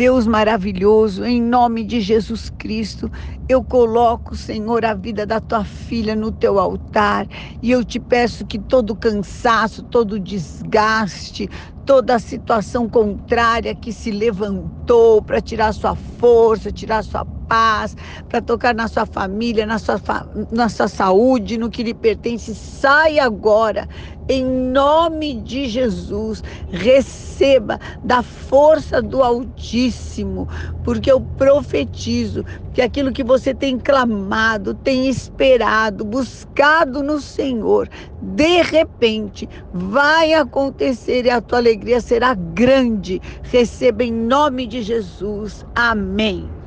Deus maravilhoso, em nome de Jesus Cristo, eu coloco, Senhor, a vida da tua filha no teu altar e eu te peço que todo cansaço, todo desgaste, toda a situação contrária que se levantou para tirar sua força, tirar sua paz, para tocar na sua família, na sua, na sua saúde, no que lhe pertence, sai agora, em nome de Jesus. Receba da força do Altíssimo, porque eu profetizo que aquilo que você tem clamado, tem esperado, buscado no Senhor, de repente vai acontecer e a tua alegria será grande. Receba em nome de Jesus. Amém.